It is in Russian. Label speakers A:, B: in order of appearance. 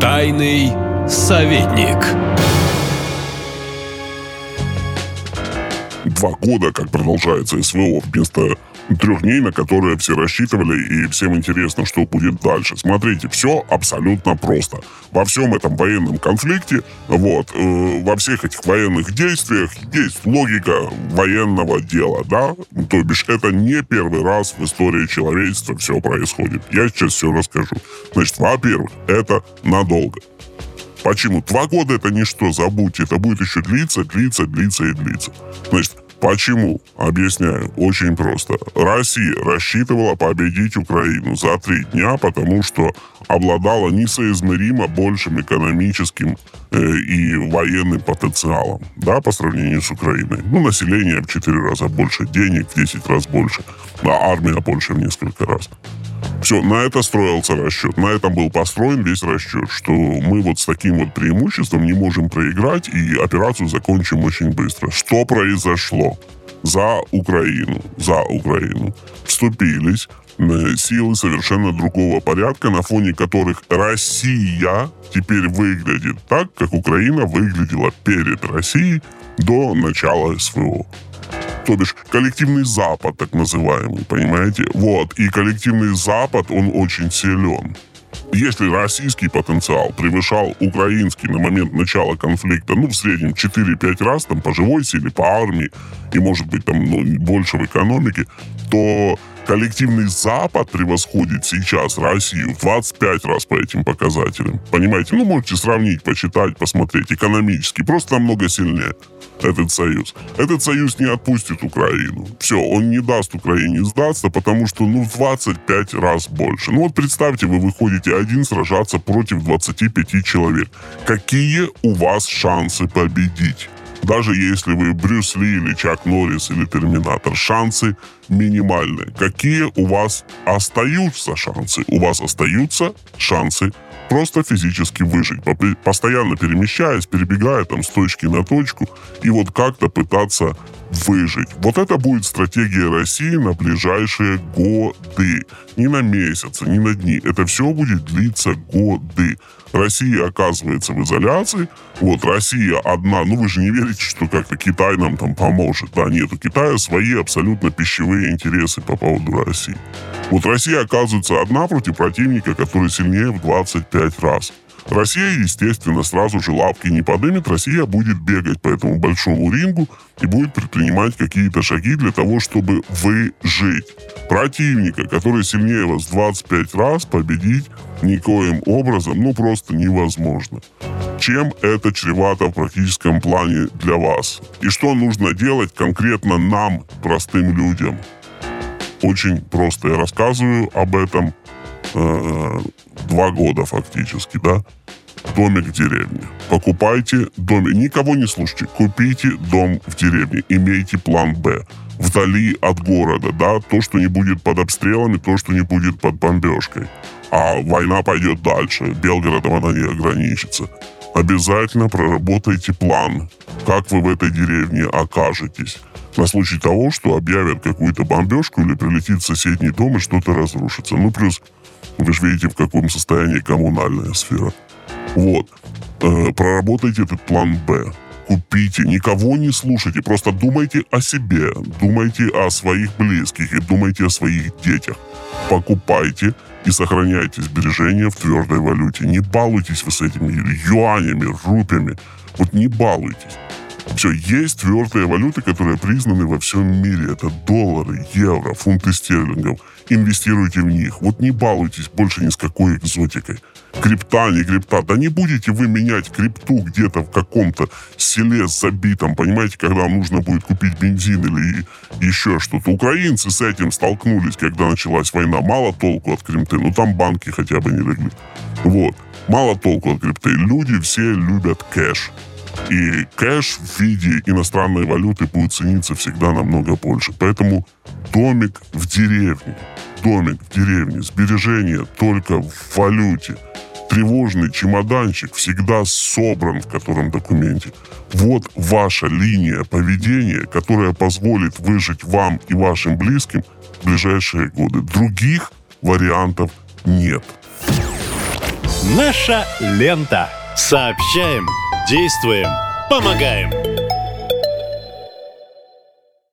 A: Тайный советник.
B: Два года, как продолжается СВО, вместо трех дней, на которые все рассчитывали, и всем интересно, что будет дальше. Смотрите, все абсолютно просто. Во всем этом военном конфликте, вот, э, во всех этих военных действиях есть логика военного дела, да? То бишь, это не первый раз в истории человечества все происходит. Я сейчас все расскажу. Значит, во-первых, это надолго. Почему? Два года это ничто, забудьте. Это будет еще длиться, длиться, длиться и длиться. Значит, Почему? Объясняю. Очень просто. Россия рассчитывала победить Украину за три дня, потому что обладала несоизмеримо большим экономическим э, и военным потенциалом, да, по сравнению с Украиной. Ну, население в 4 раза больше, денег в 10 раз больше, а армия больше в несколько раз. Все, на это строился расчет. На этом был построен весь расчет, что мы вот с таким вот преимуществом не можем проиграть и операцию закончим очень быстро. Что произошло? За Украину, за Украину вступились э, силы совершенно другого порядка, на фоне которых Россия теперь выглядит так, как Украина выглядела перед Россией до начала СВО то бишь коллективный Запад, так называемый, понимаете? Вот, и коллективный Запад, он очень силен. Если российский потенциал превышал украинский на момент начала конфликта, ну, в среднем 4-5 раз, там, по живой силе, по армии, и, может быть, там, ну, больше в экономике, то коллективный Запад превосходит сейчас Россию в 25 раз по этим показателям. Понимаете? Ну, можете сравнить, почитать, посмотреть. Экономически. Просто намного сильнее этот союз. Этот союз не отпустит Украину. Все, он не даст Украине сдаться, потому что, ну, в 25 раз больше. Ну, вот представьте, вы выходите один сражаться против 25 человек. Какие у вас шансы победить? Даже если вы Брюс Ли или Чак Норрис или Терминатор, шансы минимальные. Какие у вас остаются шансы? У вас остаются шансы просто физически выжить, постоянно перемещаясь, перебегая там с точки на точку, и вот как-то пытаться выжить. Вот это будет стратегия России на ближайшие годы. Не на месяцы, не на дни. Это все будет длиться годы. Россия оказывается в изоляции. Вот Россия одна. Ну вы же не верите, что как-то Китай нам там поможет. Да, нет, у Китая свои абсолютно пищевые интересы по поводу России. Вот Россия оказывается одна против противника, который сильнее в 25 раз. Россия, естественно, сразу же лапки не подымет. Россия будет бегать по этому большому рингу и будет предпринимать какие-то шаги для того, чтобы выжить. Противника, который сильнее вас в 25 раз, победить никоим образом, ну, просто невозможно. Чем это чревато в практическом плане для вас? И что нужно делать конкретно нам, простым людям? Очень просто. Я рассказываю об этом э, два года фактически, да, домик в деревне. Покупайте домик, никого не слушайте, купите дом в деревне, имейте план «Б» вдали от города, да, то, что не будет под обстрелами, то, что не будет под бомбежкой. А война пойдет дальше, Белгородом она не ограничится. Обязательно проработайте план, как вы в этой деревне окажетесь. На случай того, что объявят какую-то бомбежку или прилетит в соседний дом и что-то разрушится. Ну, плюс вы же видите, в каком состоянии коммунальная сфера. Вот. Э, проработайте этот план «Б». Купите, никого не слушайте, просто думайте о себе, думайте о своих близких и думайте о своих детях. Покупайте и сохраняйте сбережения в твердой валюте. Не балуйтесь вы с этими юанями, рупиями. Вот не балуйтесь. Все, есть твердые валюты, которые признаны во всем мире. Это доллары, евро, фунты стерлингов. Инвестируйте в них. Вот не балуйтесь больше ни с какой экзотикой. Крипта, не крипта. Да не будете вы менять крипту где-то в каком-то селе забитом, понимаете, когда нужно будет купить бензин или еще что-то. Украинцы с этим столкнулись, когда началась война. Мало толку от крипты, ну там банки хотя бы не легли. Вот. Мало толку от крипты. Люди все любят кэш. И кэш в виде иностранной валюты будет цениться всегда намного больше. Поэтому домик в деревне, домик в деревне, сбережения только в валюте, тревожный чемоданчик всегда собран в котором документе. Вот ваша линия поведения, которая позволит выжить вам и вашим близким в ближайшие годы. Других вариантов нет.
C: Наша лента. Сообщаем, действуем, помогаем.